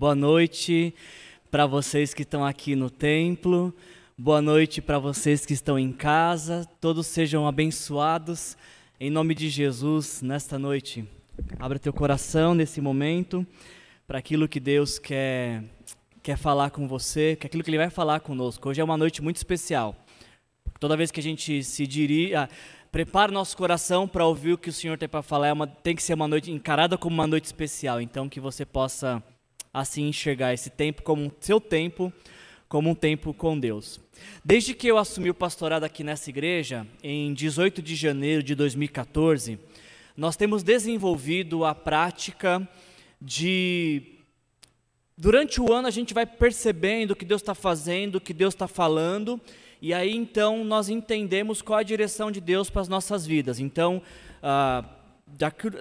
Boa noite para vocês que estão aqui no templo. Boa noite para vocês que estão em casa. Todos sejam abençoados em nome de Jesus nesta noite. Abra teu coração nesse momento para aquilo que Deus quer quer falar com você, que aquilo que ele vai falar conosco. Hoje é uma noite muito especial. Toda vez que a gente se dirige, ah, prepara nosso coração para ouvir o que o Senhor tem para falar, é uma, tem que ser uma noite encarada como uma noite especial. Então que você possa assim enxergar esse tempo como seu tempo, como um tempo com Deus. Desde que eu assumi o pastorado aqui nessa igreja, em 18 de janeiro de 2014, nós temos desenvolvido a prática de. Durante o ano a gente vai percebendo o que Deus está fazendo, o que Deus está falando, e aí então nós entendemos qual a direção de Deus para as nossas vidas. Então, ah,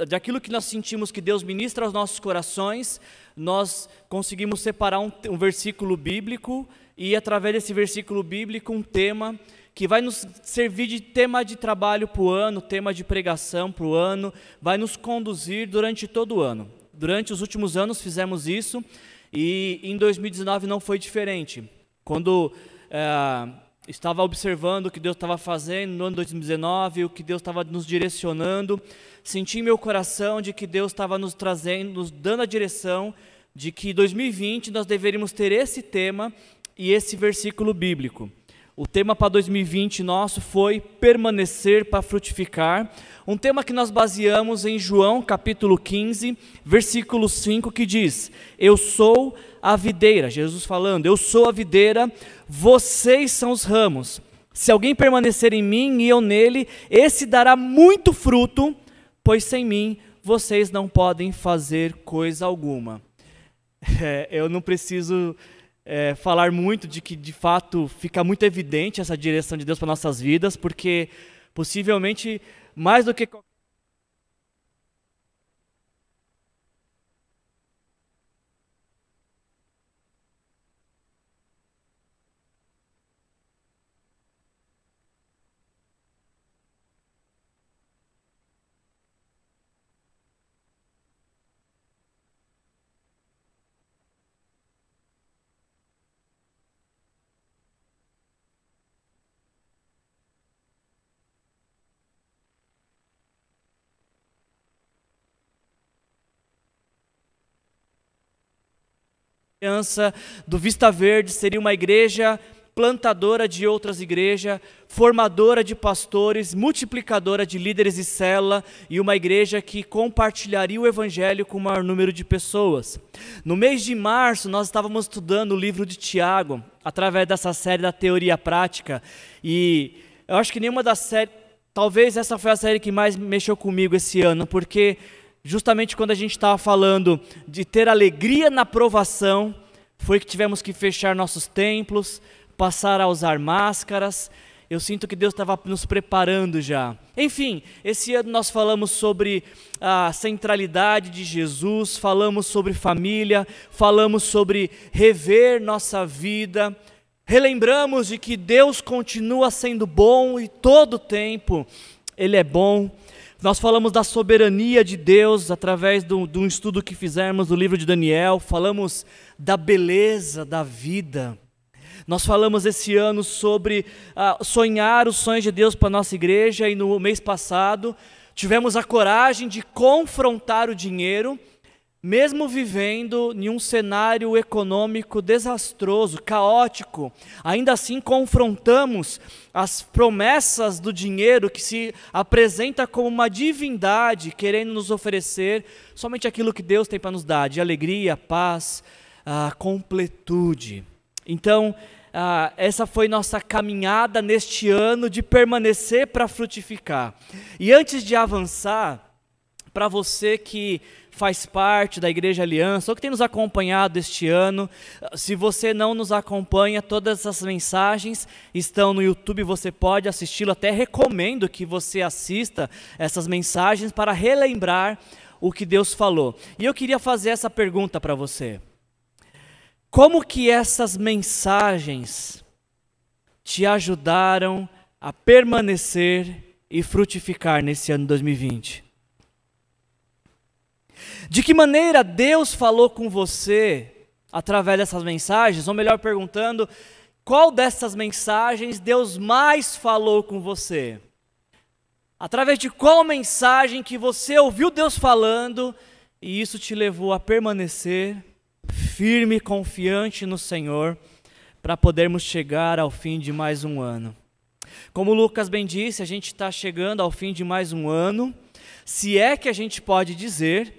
daquilo que nós sentimos que Deus ministra aos nossos corações, nós conseguimos separar um, um versículo bíblico e, através desse versículo bíblico, um tema que vai nos servir de tema de trabalho para o ano, tema de pregação para o ano, vai nos conduzir durante todo o ano. Durante os últimos anos fizemos isso e em 2019 não foi diferente. Quando é, estava observando o que Deus estava fazendo no ano 2019, o que Deus estava nos direcionando, senti meu coração de que Deus estava nos trazendo, nos dando a direção de que 2020 nós deveríamos ter esse tema e esse versículo bíblico. O tema para 2020 nosso foi permanecer para frutificar, um tema que nós baseamos em João capítulo 15, versículo 5, que diz: Eu sou a videira, Jesus falando, eu sou a videira, vocês são os ramos. Se alguém permanecer em mim e eu nele, esse dará muito fruto, pois sem mim vocês não podem fazer coisa alguma. É, eu não preciso é, falar muito de que de fato fica muito evidente essa direção de Deus para nossas vidas, porque possivelmente mais do que do Vista Verde seria uma igreja plantadora de outras igrejas, formadora de pastores, multiplicadora de líderes e célula e uma igreja que compartilharia o evangelho com o maior número de pessoas. No mês de março, nós estávamos estudando o livro de Tiago, através dessa série da teoria prática, e eu acho que nenhuma das séries, talvez essa foi a série que mais mexeu comigo esse ano, porque justamente quando a gente estava falando de ter alegria na provação, foi que tivemos que fechar nossos templos, passar a usar máscaras. Eu sinto que Deus estava nos preparando já. Enfim, esse ano nós falamos sobre a centralidade de Jesus, falamos sobre família, falamos sobre rever nossa vida, relembramos de que Deus continua sendo bom e todo tempo Ele é bom. Nós falamos da soberania de Deus através de um estudo que fizemos do livro de Daniel, falamos da beleza da vida. Nós falamos esse ano sobre uh, sonhar os sonhos de Deus para a nossa igreja e no mês passado tivemos a coragem de confrontar o dinheiro mesmo vivendo em um cenário econômico desastroso, caótico, ainda assim confrontamos as promessas do dinheiro que se apresenta como uma divindade querendo nos oferecer somente aquilo que Deus tem para nos dar, de alegria, paz, a completude. Então, essa foi nossa caminhada neste ano de permanecer para frutificar. E antes de avançar, para você que faz parte da Igreja Aliança ou que tem nos acompanhado este ano. Se você não nos acompanha, todas essas mensagens estão no YouTube, você pode assisti-lo. Até recomendo que você assista essas mensagens para relembrar o que Deus falou. E eu queria fazer essa pergunta para você. Como que essas mensagens te ajudaram a permanecer e frutificar nesse ano 2020? De que maneira Deus falou com você através dessas mensagens, ou melhor perguntando, qual dessas mensagens Deus mais falou com você? Através de qual mensagem que você ouviu Deus falando e isso te levou a permanecer firme e confiante no Senhor para podermos chegar ao fim de mais um ano? Como o Lucas bem disse, a gente está chegando ao fim de mais um ano, se é que a gente pode dizer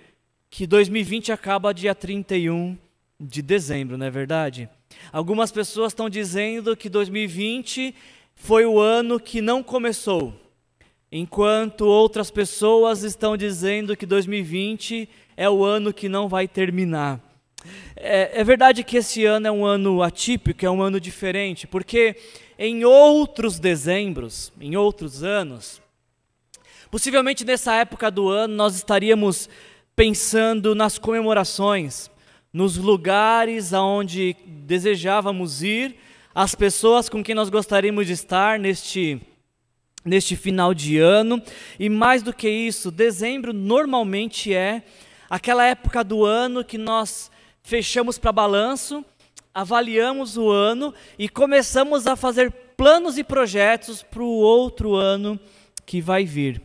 que 2020 acaba dia 31 de dezembro, não é verdade? Algumas pessoas estão dizendo que 2020 foi o ano que não começou, enquanto outras pessoas estão dizendo que 2020 é o ano que não vai terminar. É, é, verdade que esse ano é um ano atípico, é um ano diferente, porque em outros dezembros, em outros anos, possivelmente nessa época do ano nós estaríamos pensando nas comemorações, nos lugares aonde desejávamos ir, as pessoas com quem nós gostaríamos de estar neste neste final de ano, e mais do que isso, dezembro normalmente é aquela época do ano que nós fechamos para balanço, avaliamos o ano e começamos a fazer planos e projetos para o outro ano que vai vir.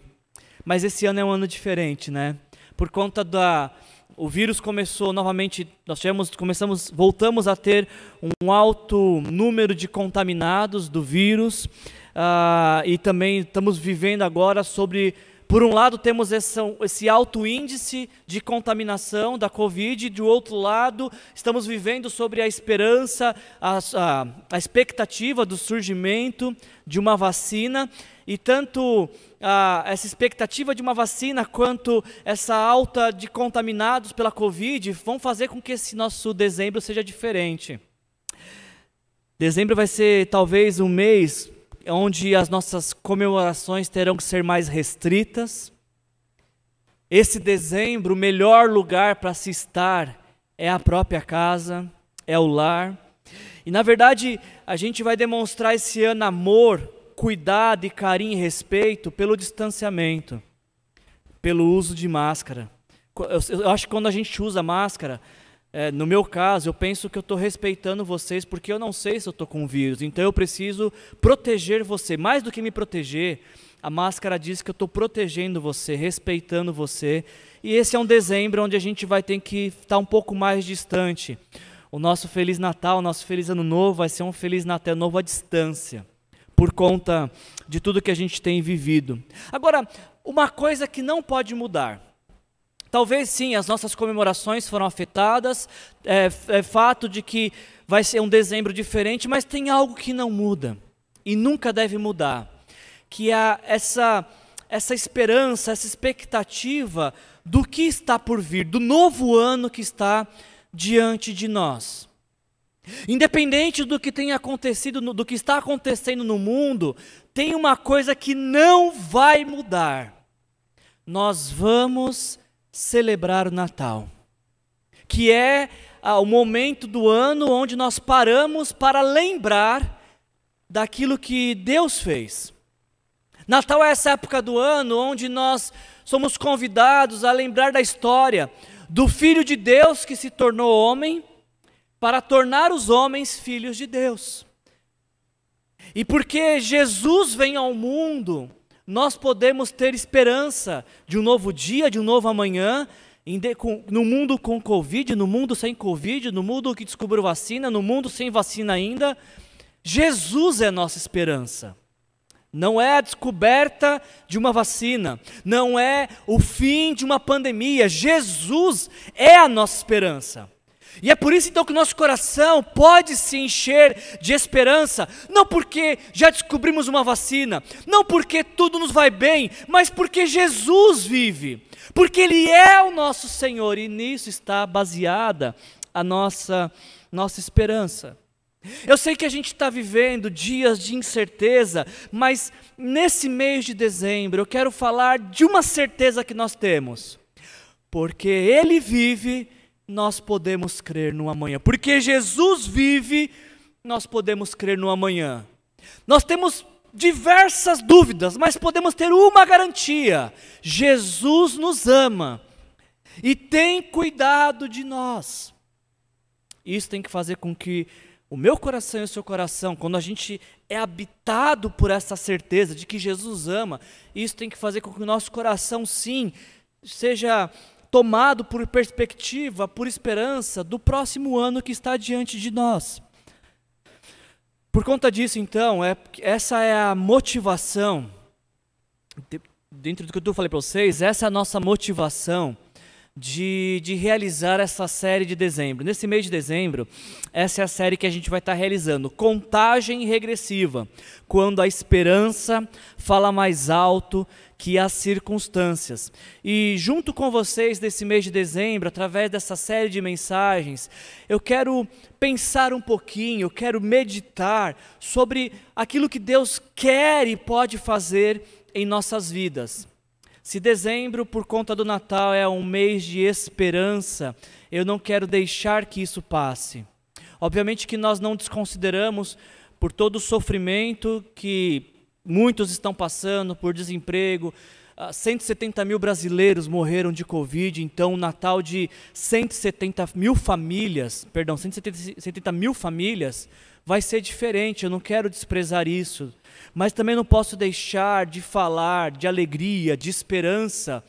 Mas esse ano é um ano diferente, né? Por conta da o vírus começou novamente, nós tivemos, começamos, voltamos a ter um alto número de contaminados do vírus uh, e também estamos vivendo agora sobre por um lado, temos esse, esse, alto índice de contaminação da Covid, do outro lado, estamos vivendo sobre a esperança, a, a, a expectativa do surgimento de uma vacina, e tanto a, essa expectativa de uma vacina quanto essa alta de contaminados pela Covid vão fazer com que esse nosso dezembro seja diferente. Dezembro vai ser talvez um mês onde as nossas comemorações terão que ser mais restritas. Esse dezembro, o melhor lugar para se estar é a própria casa, é o lar. E na verdade, a gente vai demonstrar esse ano amor, cuidado e carinho e respeito pelo distanciamento, pelo uso de máscara. Eu, acho que quando a gente usa máscara, é, no meu caso, eu penso que eu estou respeitando vocês porque eu não sei se eu estou com vírus. Então eu preciso proteger você. Mais do que me proteger, a máscara diz que eu estou protegendo você, respeitando você. E esse é um dezembro onde a gente vai ter que estar um pouco mais distante. O nosso Feliz Natal, o nosso Feliz Ano Novo vai ser um Feliz Natal novo à distância, por conta de tudo que a gente tem vivido. Agora, uma coisa que não pode mudar Talvez sim, as nossas comemorações foram afetadas, é, é fato de que vai ser um dezembro diferente, mas tem algo que não muda e nunca deve mudar, que é essa essa esperança, essa expectativa do que está por vir, do novo ano que está diante de nós. Independente do que tenha acontecido, do que está acontecendo no mundo, tem uma coisa que não vai mudar. Nós vamos celebrar o Natal, que é ah, o momento do ano onde nós paramos para lembrar daquilo que Deus fez. Natal é essa época do ano onde nós somos convidados a lembrar da história do Filho de Deus que se tornou homem para tornar os homens filhos de Deus. E porque Jesus vem ao mundo nós podemos ter esperança de um novo dia, de um novo amanhã, no mundo com Covid, no mundo sem Covid, no mundo que descobriu vacina, no mundo sem vacina ainda. Jesus é nossa esperança. Não é a descoberta de uma vacina, não é o fim de uma pandemia. Jesus é a nossa esperança. E é por isso então que o nosso coração pode se encher de esperança, não porque já descobrimos uma vacina, não porque tudo nos vai bem, mas porque Jesus vive, porque Ele é o nosso Senhor e nisso está baseada a nossa, nossa esperança. Eu sei que a gente está vivendo dias de incerteza, mas nesse mês de dezembro eu quero falar de uma certeza que nós temos, porque Ele vive nós podemos crer no amanhã. Porque Jesus vive, nós podemos crer no amanhã. Nós temos diversas dúvidas, mas podemos ter uma garantia: Jesus nos ama e tem cuidado de nós. Isso tem que fazer com que o meu coração e o seu coração, quando a gente é habitado por essa certeza de que Jesus ama, isso tem que fazer com que o nosso coração, sim, seja tomado por perspectiva, por esperança do próximo ano que está diante de nós. Por conta disso, então, é, essa é a motivação, dentro do que eu falei para vocês, essa é a nossa motivação de, de realizar essa série de dezembro. Nesse mês de dezembro, essa é a série que a gente vai estar realizando. Contagem regressiva, quando a esperança fala mais alto que as circunstâncias. E junto com vocês nesse mês de dezembro, através dessa série de mensagens, eu quero pensar um pouquinho, eu quero meditar sobre aquilo que Deus quer e pode fazer em nossas vidas. Se dezembro, por conta do Natal, é um mês de esperança, eu não quero deixar que isso passe. Obviamente que nós não desconsideramos por todo o sofrimento que muitos estão passando, por desemprego. 170 ah, mil brasileiros morreram de Covid, então o Natal de 170 mil famílias, perdão, 170 mil famílias vai ser diferente, eu não quero desprezar isso mas também não posso deixar de falar de alegria, de esperança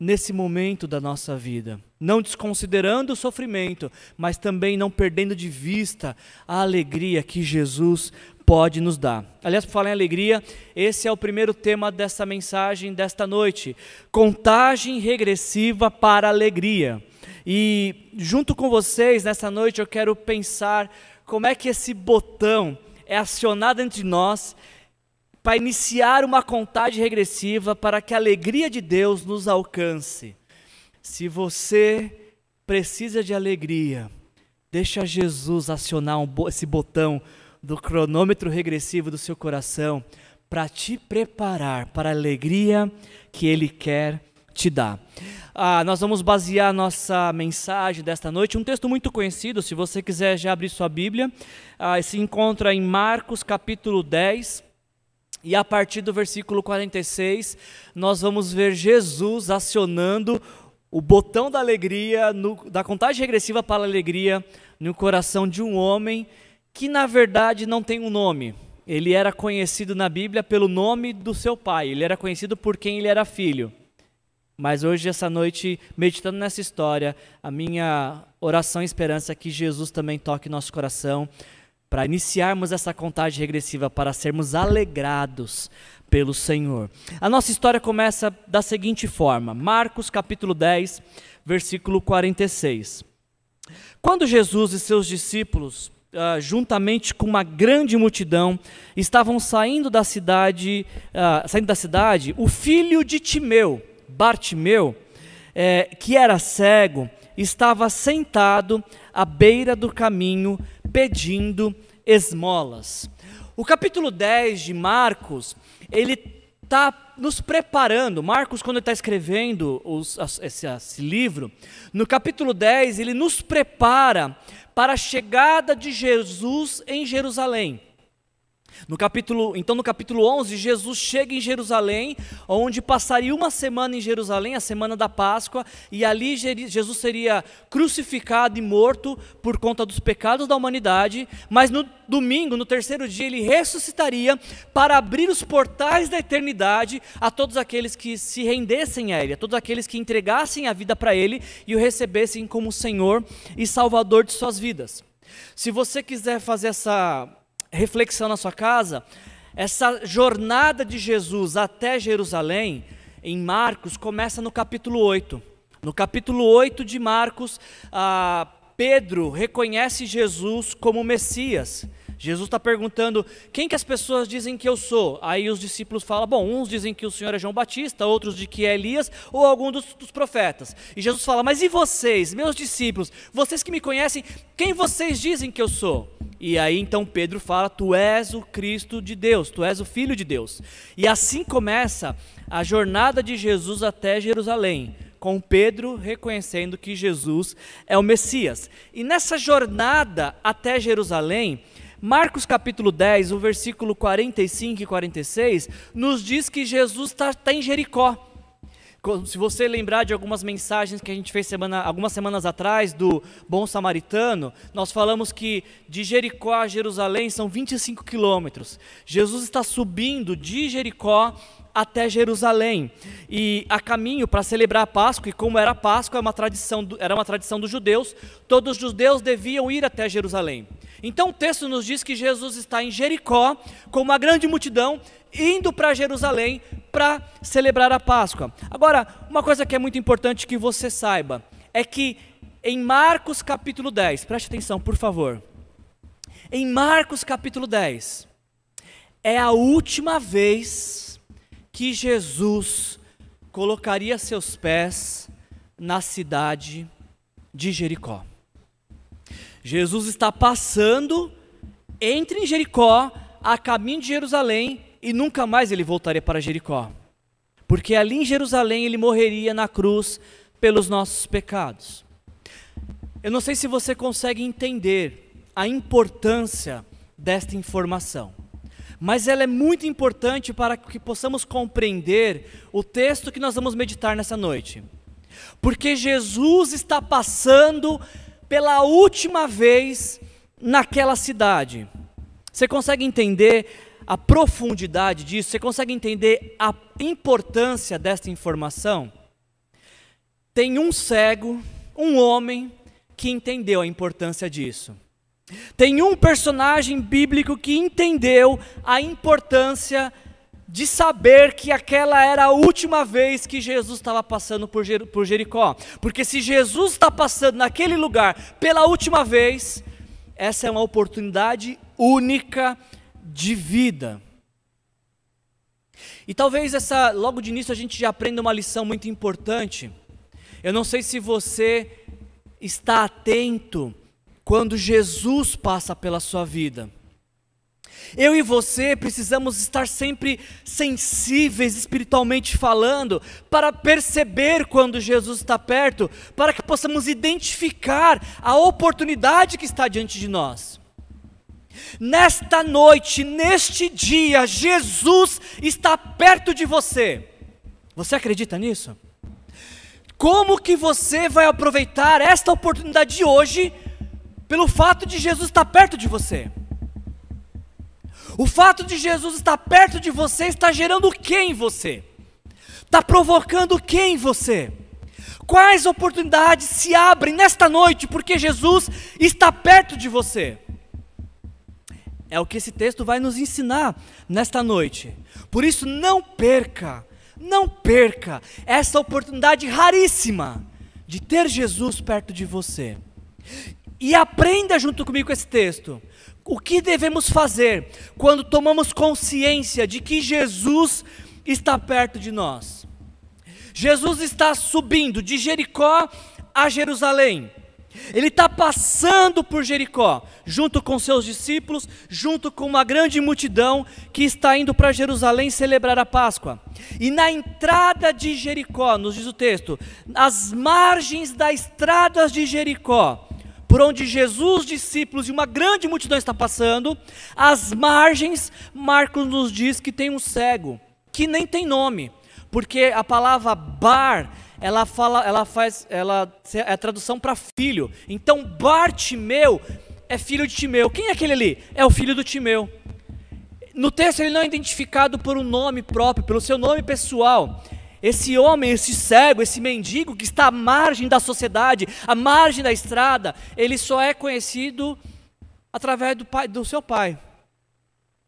nesse momento da nossa vida. Não desconsiderando o sofrimento, mas também não perdendo de vista a alegria que Jesus pode nos dar. Aliás, por falar em alegria, esse é o primeiro tema dessa mensagem desta noite: contagem regressiva para a alegria. E junto com vocês nessa noite eu quero pensar como é que esse botão é acionado entre nós para iniciar uma contagem regressiva para que a alegria de Deus nos alcance. Se você precisa de alegria, deixa Jesus acionar um, esse botão do cronômetro regressivo do seu coração para te preparar para a alegria que Ele quer te dar. Ah, nós vamos basear nossa mensagem desta noite, um texto muito conhecido, se você quiser já abrir sua Bíblia, ah, se encontra em Marcos capítulo 10, e a partir do versículo 46, nós vamos ver Jesus acionando o botão da alegria, no, da contagem regressiva para a alegria, no coração de um homem que, na verdade, não tem um nome. Ele era conhecido na Bíblia pelo nome do seu pai, ele era conhecido por quem ele era filho. Mas hoje, essa noite, meditando nessa história, a minha oração e esperança é que Jesus também toque nosso coração para iniciarmos essa contagem regressiva, para sermos alegrados pelo Senhor. A nossa história começa da seguinte forma: Marcos capítulo 10, versículo 46. Quando Jesus e seus discípulos, uh, juntamente com uma grande multidão, estavam saindo da cidade, uh, saindo da cidade, o filho de Timeu, Bartimeu, eh, que era cego, estava sentado à beira do caminho pedindo esmolas. O capítulo 10 de Marcos, ele está nos preparando. Marcos, quando está escrevendo os, esse, esse livro, no capítulo 10, ele nos prepara para a chegada de Jesus em Jerusalém. No capítulo, então no capítulo 11, Jesus chega em Jerusalém, onde passaria uma semana em Jerusalém, a semana da Páscoa, e ali Jesus seria crucificado e morto por conta dos pecados da humanidade, mas no domingo, no terceiro dia, ele ressuscitaria para abrir os portais da eternidade a todos aqueles que se rendessem a ele, a todos aqueles que entregassem a vida para ele e o recebessem como Senhor e Salvador de suas vidas. Se você quiser fazer essa reflexão na sua casa, essa jornada de Jesus até Jerusalém, em Marcos, começa no capítulo 8. No capítulo 8 de Marcos, ah, Pedro reconhece Jesus como Messias. Jesus está perguntando quem que as pessoas dizem que eu sou. Aí os discípulos falam: bom, uns dizem que o Senhor é João Batista, outros de que é Elias ou algum dos, dos profetas. E Jesus fala: mas e vocês, meus discípulos, vocês que me conhecem, quem vocês dizem que eu sou? E aí então Pedro fala: Tu és o Cristo de Deus, tu és o Filho de Deus. E assim começa a jornada de Jesus até Jerusalém, com Pedro reconhecendo que Jesus é o Messias. E nessa jornada até Jerusalém, Marcos capítulo 10, o versículo 45 e 46, nos diz que Jesus está tá em Jericó. Se você lembrar de algumas mensagens que a gente fez semana, algumas semanas atrás do Bom Samaritano, nós falamos que de Jericó a Jerusalém são 25 quilômetros. Jesus está subindo de Jericó até Jerusalém e a caminho para celebrar a Páscoa e como era a Páscoa é uma tradição era uma tradição dos judeus todos os judeus deviam ir até Jerusalém então o texto nos diz que Jesus está em Jericó com uma grande multidão indo para Jerusalém para celebrar a Páscoa. Agora, uma coisa que é muito importante que você saiba é que em Marcos capítulo 10, preste atenção, por favor. Em Marcos capítulo 10, é a última vez que Jesus colocaria seus pés na cidade de Jericó. Jesus está passando entre em Jericó, a caminho de Jerusalém, e nunca mais ele voltaria para Jericó. Porque ali em Jerusalém ele morreria na cruz pelos nossos pecados. Eu não sei se você consegue entender a importância desta informação, mas ela é muito importante para que possamos compreender o texto que nós vamos meditar nessa noite. Porque Jesus está passando pela última vez naquela cidade. Você consegue entender a profundidade disso? Você consegue entender a importância desta informação? Tem um cego, um homem, que entendeu a importância disso. Tem um personagem bíblico que entendeu a importância de saber que aquela era a última vez que Jesus estava passando por, por Jericó. Porque se Jesus está passando naquele lugar pela última vez, essa é uma oportunidade única de vida. E talvez essa, logo de início a gente já aprenda uma lição muito importante. Eu não sei se você está atento quando Jesus passa pela sua vida. Eu e você precisamos estar sempre sensíveis espiritualmente falando, para perceber quando Jesus está perto, para que possamos identificar a oportunidade que está diante de nós. Nesta noite, neste dia, Jesus está perto de você. Você acredita nisso? Como que você vai aproveitar esta oportunidade de hoje pelo fato de Jesus estar perto de você? O fato de Jesus estar perto de você está gerando o que em você? Está provocando o que em você? Quais oportunidades se abrem nesta noite porque Jesus está perto de você? É o que esse texto vai nos ensinar nesta noite. Por isso, não perca, não perca essa oportunidade raríssima de ter Jesus perto de você. E aprenda junto comigo esse texto. O que devemos fazer quando tomamos consciência de que Jesus está perto de nós? Jesus está subindo de Jericó a Jerusalém. Ele está passando por Jericó, junto com seus discípulos, junto com uma grande multidão que está indo para Jerusalém celebrar a Páscoa. E na entrada de Jericó, nos diz o texto, as margens das estradas de Jericó, por onde Jesus, discípulos e uma grande multidão está passando, as margens, Marcos nos diz que tem um cego, que nem tem nome, porque a palavra bar ela fala, ela faz, ela é a tradução para filho. Então Bartimeu é filho de Timeu. Quem é aquele ali? É o filho do Timeu. No texto ele não é identificado por um nome próprio, pelo seu nome pessoal. Esse homem, esse cego, esse mendigo que está à margem da sociedade, à margem da estrada, ele só é conhecido através do, pai, do seu pai.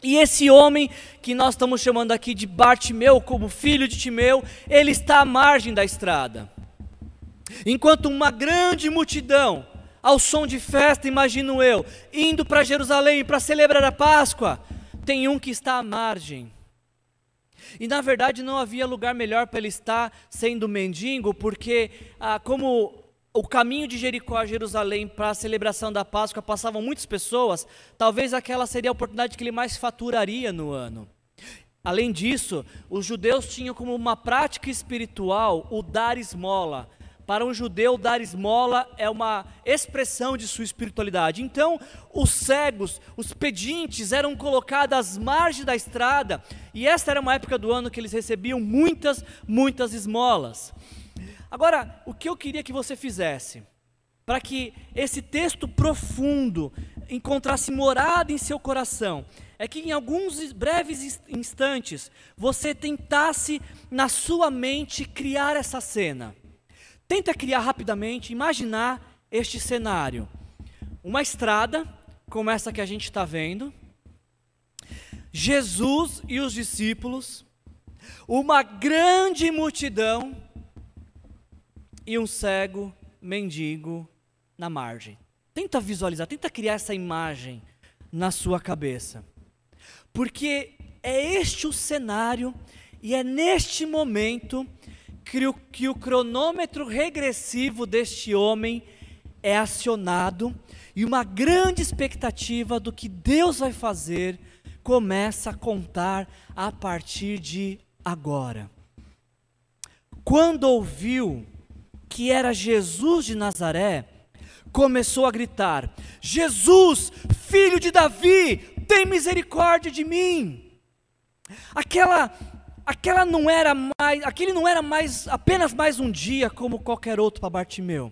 E esse homem que nós estamos chamando aqui de Bartimeu, como filho de Timeu, ele está à margem da estrada. Enquanto uma grande multidão, ao som de festa, imagino eu, indo para Jerusalém para celebrar a Páscoa, tem um que está à margem. E na verdade não havia lugar melhor para ele estar sendo mendigo, porque ah, como o caminho de Jericó a Jerusalém para a celebração da Páscoa passavam muitas pessoas, talvez aquela seria a oportunidade que ele mais faturaria no ano. Além disso, os judeus tinham como uma prática espiritual o dar esmola para um judeu, dar esmola é uma expressão de sua espiritualidade. Então, os cegos, os pedintes eram colocados às margens da estrada, e esta era uma época do ano que eles recebiam muitas, muitas esmolas. Agora, o que eu queria que você fizesse, para que esse texto profundo encontrasse morada em seu coração, é que em alguns breves instantes você tentasse na sua mente criar essa cena. Tenta criar rapidamente, imaginar este cenário. Uma estrada, como essa que a gente está vendo, Jesus e os discípulos, uma grande multidão e um cego mendigo na margem. Tenta visualizar, tenta criar essa imagem na sua cabeça. Porque é este o cenário e é neste momento que o, que o cronômetro regressivo deste homem é acionado e uma grande expectativa do que Deus vai fazer começa a contar a partir de agora. Quando ouviu que era Jesus de Nazaré, começou a gritar: Jesus, filho de Davi, tem misericórdia de mim. Aquela aquela não era mais, aquele não era mais apenas mais um dia como qualquer outro para Bartimeu.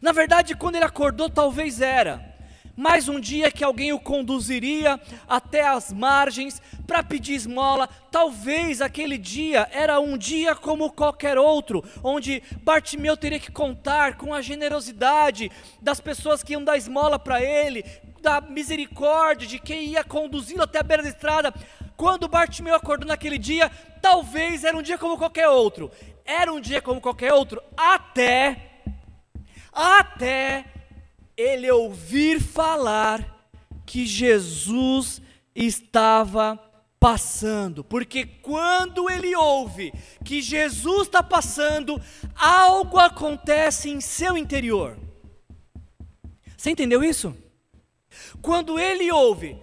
Na verdade, quando ele acordou, talvez era mais um dia que alguém o conduziria até as margens para pedir esmola. Talvez aquele dia era um dia como qualquer outro, onde Bartimeu teria que contar com a generosidade das pessoas que iam dar esmola para ele, da misericórdia de quem ia conduzi-lo até a beira da estrada. Quando Bartimeu acordou naquele dia, talvez era um dia como qualquer outro. Era um dia como qualquer outro, até, até ele ouvir falar que Jesus estava passando, porque quando ele ouve que Jesus está passando, algo acontece em seu interior. Você entendeu isso? Quando ele ouve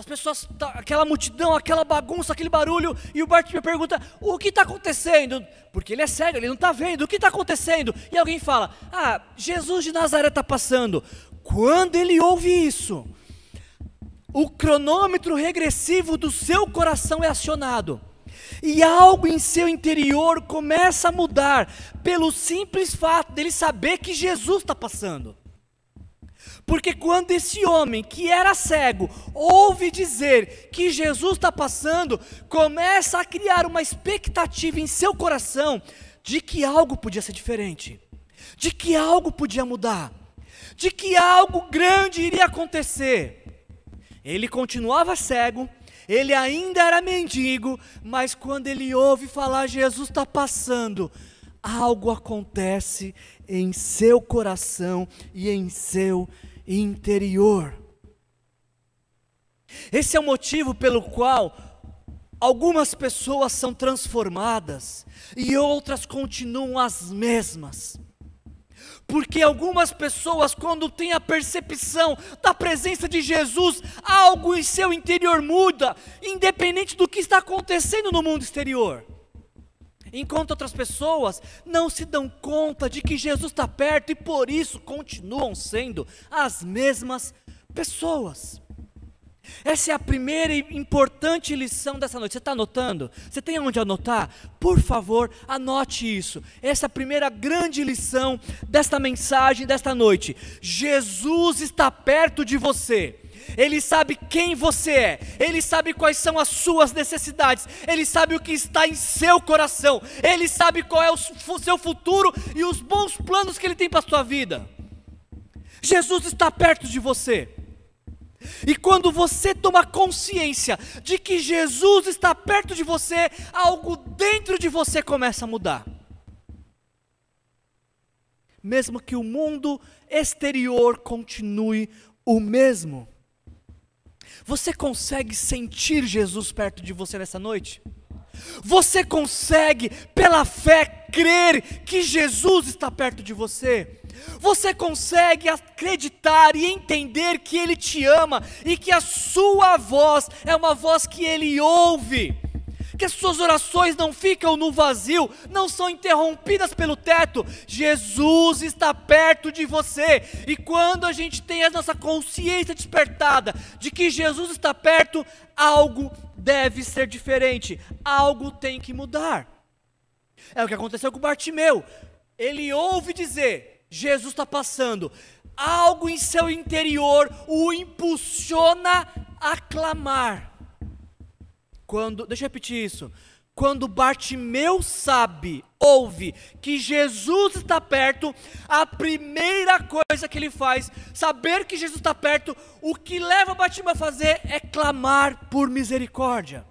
as pessoas, tá, aquela multidão, aquela bagunça, aquele barulho, e o Bartimeu pergunta: o que está acontecendo? Porque ele é cego, ele não está vendo, o que está acontecendo? E alguém fala: ah, Jesus de Nazaré está passando. Quando ele ouve isso, o cronômetro regressivo do seu coração é acionado. E algo em seu interior começa a mudar, pelo simples fato dele saber que Jesus está passando. Porque quando esse homem que era cego ouve dizer que Jesus está passando, começa a criar uma expectativa em seu coração de que algo podia ser diferente, de que algo podia mudar, de que algo grande iria acontecer. Ele continuava cego, ele ainda era mendigo, mas quando ele ouve falar Jesus está passando, algo acontece em seu coração e em seu interior. Esse é o motivo pelo qual algumas pessoas são transformadas e outras continuam as mesmas. Porque algumas pessoas, quando têm a percepção da presença de Jesus, algo em seu interior muda, independente do que está acontecendo no mundo exterior. Enquanto outras pessoas não se dão conta de que Jesus está perto e por isso continuam sendo as mesmas pessoas. Essa é a primeira e importante lição dessa noite. Você está anotando? Você tem onde anotar? Por favor, anote isso. Essa é a primeira grande lição desta mensagem desta noite. Jesus está perto de você. Ele sabe quem você é, Ele sabe quais são as suas necessidades, Ele sabe o que está em seu coração, Ele sabe qual é o seu futuro e os bons planos que Ele tem para a sua vida. Jesus está perto de você. E quando você toma consciência de que Jesus está perto de você, algo dentro de você começa a mudar. Mesmo que o mundo exterior continue o mesmo. Você consegue sentir Jesus perto de você nessa noite? Você consegue, pela fé, crer que Jesus está perto de você? Você consegue acreditar e entender que Ele te ama e que a sua voz é uma voz que Ele ouve? Que as suas orações não ficam no vazio, não são interrompidas pelo teto. Jesus está perto de você, e quando a gente tem a nossa consciência despertada de que Jesus está perto, algo deve ser diferente, algo tem que mudar. É o que aconteceu com Bartimeu. Ele ouve dizer: Jesus está passando. Algo em seu interior o impulsiona a clamar. Quando, deixa eu repetir isso. Quando Bartimeu sabe, ouve que Jesus está perto, a primeira coisa que ele faz, saber que Jesus está perto, o que leva Bartimeu a fazer é clamar por misericórdia.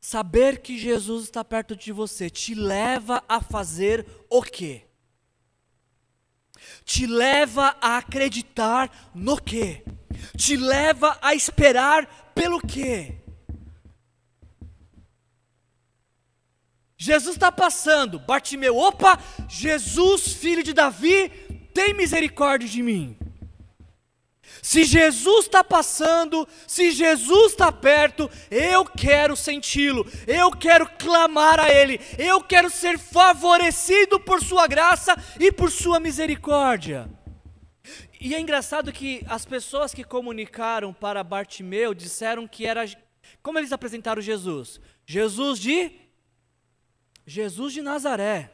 Saber que Jesus está perto de você te leva a fazer o quê? Te leva a acreditar no quê? Te leva a esperar pelo quê? Jesus está passando, Bartimeu, opa, Jesus, filho de Davi, tem misericórdia de mim. Se Jesus está passando, se Jesus está perto, eu quero senti-lo, eu quero clamar a Ele, eu quero ser favorecido por Sua graça e por Sua misericórdia. E é engraçado que as pessoas que comunicaram para Bartimeu disseram que era. Como eles apresentaram Jesus? Jesus de. Jesus de Nazaré.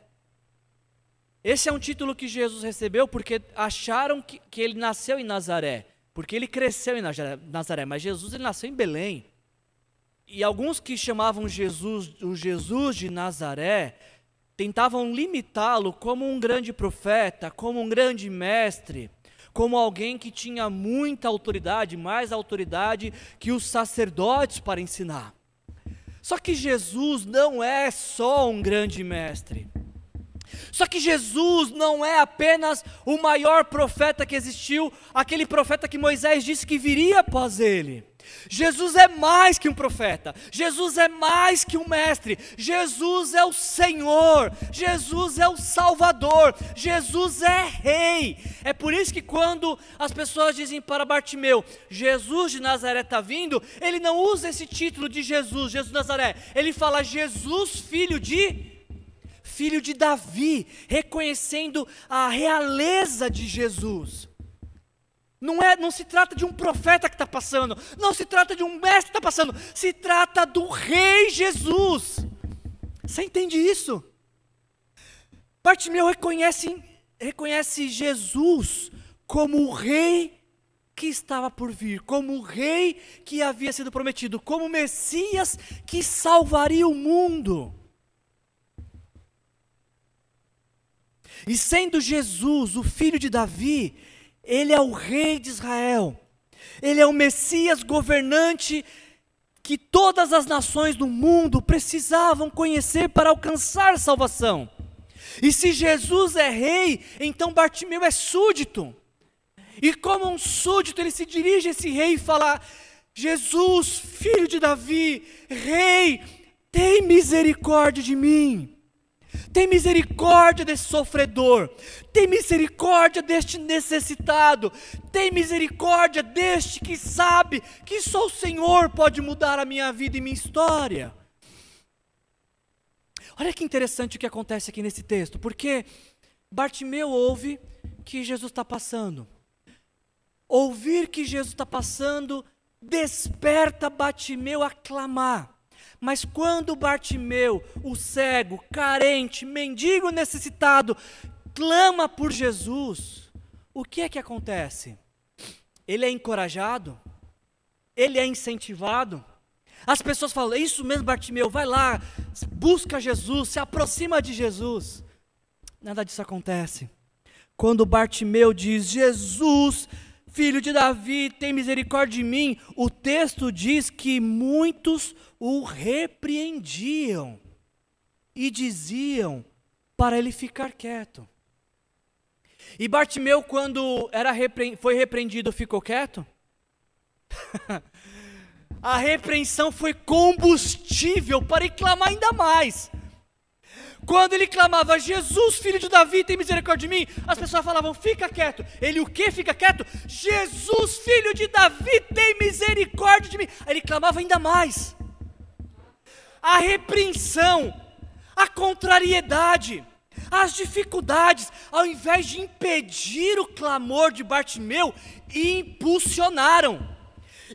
Esse é um título que Jesus recebeu porque acharam que, que ele nasceu em Nazaré. Porque ele cresceu em Nazaré, mas Jesus ele nasceu em Belém. E alguns que chamavam Jesus o Jesus de Nazaré tentavam limitá-lo como um grande profeta, como um grande mestre, como alguém que tinha muita autoridade, mais autoridade que os sacerdotes para ensinar. Só que Jesus não é só um grande mestre. Só que Jesus não é apenas o maior profeta que existiu, aquele profeta que Moisés disse que viria após ele. Jesus é mais que um profeta, Jesus é mais que um mestre, Jesus é o Senhor, Jesus é o Salvador, Jesus é Rei. É por isso que quando as pessoas dizem para Bartimeu, Jesus de Nazaré está vindo, ele não usa esse título de Jesus, Jesus de Nazaré, ele fala Jesus, filho de filho de Davi, reconhecendo a realeza de Jesus. Não, é, não se trata de um profeta que está passando, não se trata de um mestre que está passando, se trata do Rei Jesus. Você entende isso? Bartimeu reconhece, reconhece Jesus como o Rei que estava por vir, como o Rei que havia sido prometido, como o Messias que salvaria o mundo. E sendo Jesus o filho de Davi, ele é o rei de Israel. Ele é o Messias governante que todas as nações do mundo precisavam conhecer para alcançar salvação. E se Jesus é rei, então Bartimeu é súdito. E como um súdito, ele se dirige a esse rei e fala: Jesus, filho de Davi, rei, tem misericórdia de mim. Tem misericórdia desse sofredor. Tem misericórdia deste necessitado. Tem misericórdia deste que sabe que só o Senhor pode mudar a minha vida e minha história. Olha que interessante o que acontece aqui nesse texto, porque Bartimeu ouve que Jesus está passando. Ouvir que Jesus está passando desperta Bartimeu a clamar. Mas quando Bartimeu, o cego, carente, mendigo necessitado, clama por Jesus, o que é que acontece? Ele é encorajado? Ele é incentivado? As pessoas falam: é Isso mesmo, Bartimeu, vai lá, busca Jesus, se aproxima de Jesus. Nada disso acontece. Quando Bartimeu diz: Jesus, filho de Davi, tem misericórdia de mim, o texto diz que muitos o repreendiam e diziam para ele ficar quieto. E Bartimeu, quando era repre... foi repreendido, ficou quieto? A repreensão foi combustível para ele clamar ainda mais. Quando ele clamava, Jesus, filho de Davi, tem misericórdia de mim, as pessoas falavam, fica quieto. Ele o que fica quieto? Jesus, filho de Davi, tem misericórdia de mim. Aí ele clamava ainda mais. A repreensão, a contrariedade, as dificuldades, ao invés de impedir o clamor de Bartimeu, impulsionaram,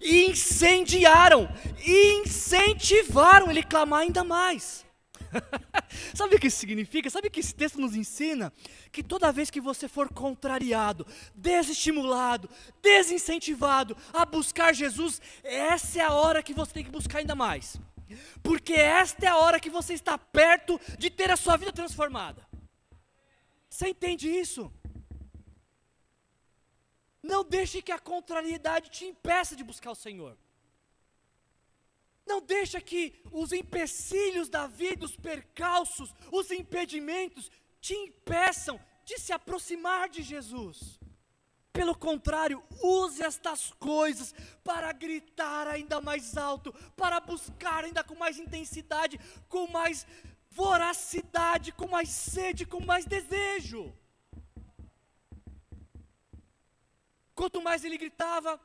incendiaram, incentivaram ele a clamar ainda mais. Sabe o que isso significa? Sabe o que esse texto nos ensina? Que toda vez que você for contrariado, desestimulado, desincentivado a buscar Jesus, essa é a hora que você tem que buscar ainda mais. Porque esta é a hora que você está perto de ter a sua vida transformada. Você entende isso? Não deixe que a contrariedade te impeça de buscar o Senhor. Não deixa que os empecilhos da vida, os percalços, os impedimentos te impeçam de se aproximar de Jesus. Pelo contrário, use estas coisas para gritar ainda mais alto, para buscar ainda com mais intensidade, com mais voracidade, com mais sede, com mais desejo. Quanto mais ele gritava,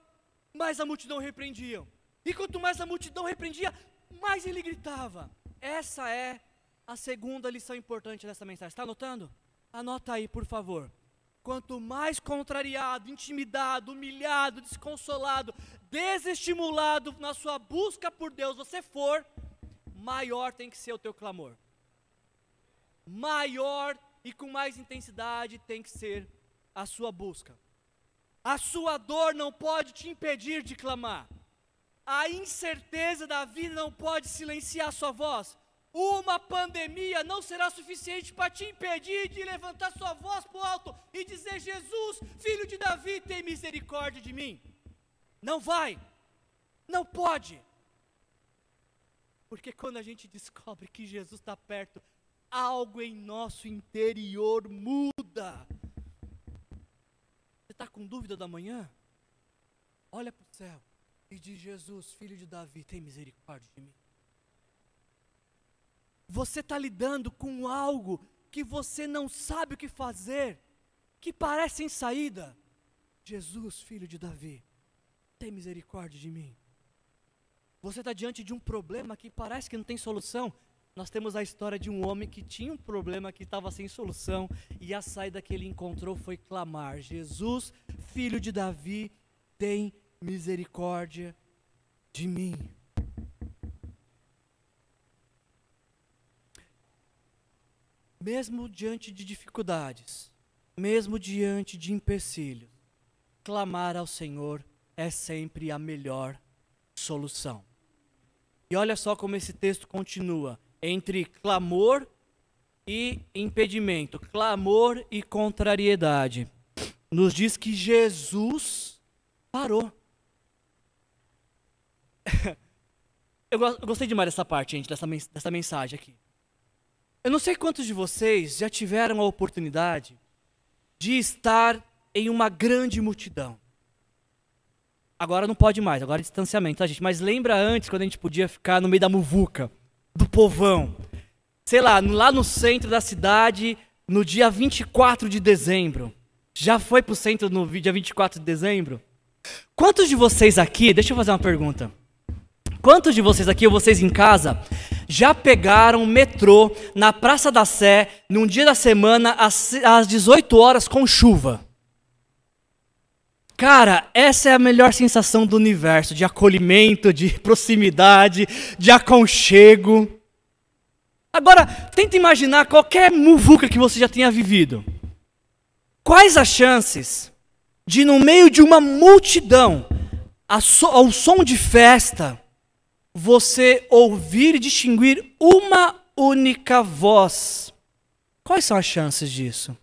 mais a multidão repreendia. E quanto mais a multidão repreendia, mais ele gritava. Essa é a segunda lição importante dessa mensagem. Está anotando? Anota aí, por favor. Quanto mais contrariado, intimidado, humilhado, desconsolado, desestimulado na sua busca por Deus você for, maior tem que ser o teu clamor. Maior e com mais intensidade tem que ser a sua busca. A sua dor não pode te impedir de clamar. A incerteza da vida não pode silenciar a sua voz. Uma pandemia não será suficiente para te impedir de levantar sua voz para o alto e dizer: Jesus, filho de Davi, tem misericórdia de mim. Não vai, não pode. Porque quando a gente descobre que Jesus está perto, algo em nosso interior muda. Você está com dúvida da manhã? Olha para o céu e diz: Jesus, filho de Davi, tem misericórdia de mim. Você está lidando com algo que você não sabe o que fazer, que parece sem saída. Jesus, filho de Davi, tem misericórdia de mim. Você está diante de um problema que parece que não tem solução. Nós temos a história de um homem que tinha um problema que estava sem solução e a saída que ele encontrou foi clamar: Jesus, filho de Davi, tem misericórdia de mim. Mesmo diante de dificuldades, mesmo diante de empecilhos, clamar ao Senhor é sempre a melhor solução. E olha só como esse texto continua: entre clamor e impedimento, clamor e contrariedade. Nos diz que Jesus parou. eu gostei demais dessa parte, gente, dessa, dessa mensagem aqui. Eu não sei quantos de vocês já tiveram a oportunidade de estar em uma grande multidão. Agora não pode mais, agora é distanciamento, tá, gente? Mas lembra antes, quando a gente podia ficar no meio da muvuca, do povão. Sei lá, lá no centro da cidade, no dia 24 de dezembro. Já foi pro centro no dia 24 de dezembro? Quantos de vocês aqui, deixa eu fazer uma pergunta. Quantos de vocês aqui ou vocês em casa já pegaram metrô na Praça da Sé num dia da semana às, às 18 horas com chuva? Cara, essa é a melhor sensação do universo, de acolhimento, de proximidade, de aconchego. Agora, tenta imaginar qualquer muvuca que você já tenha vivido. Quais as chances de, no meio de uma multidão, ao som de festa, você ouvir e distinguir uma única voz. Quais são as chances disso?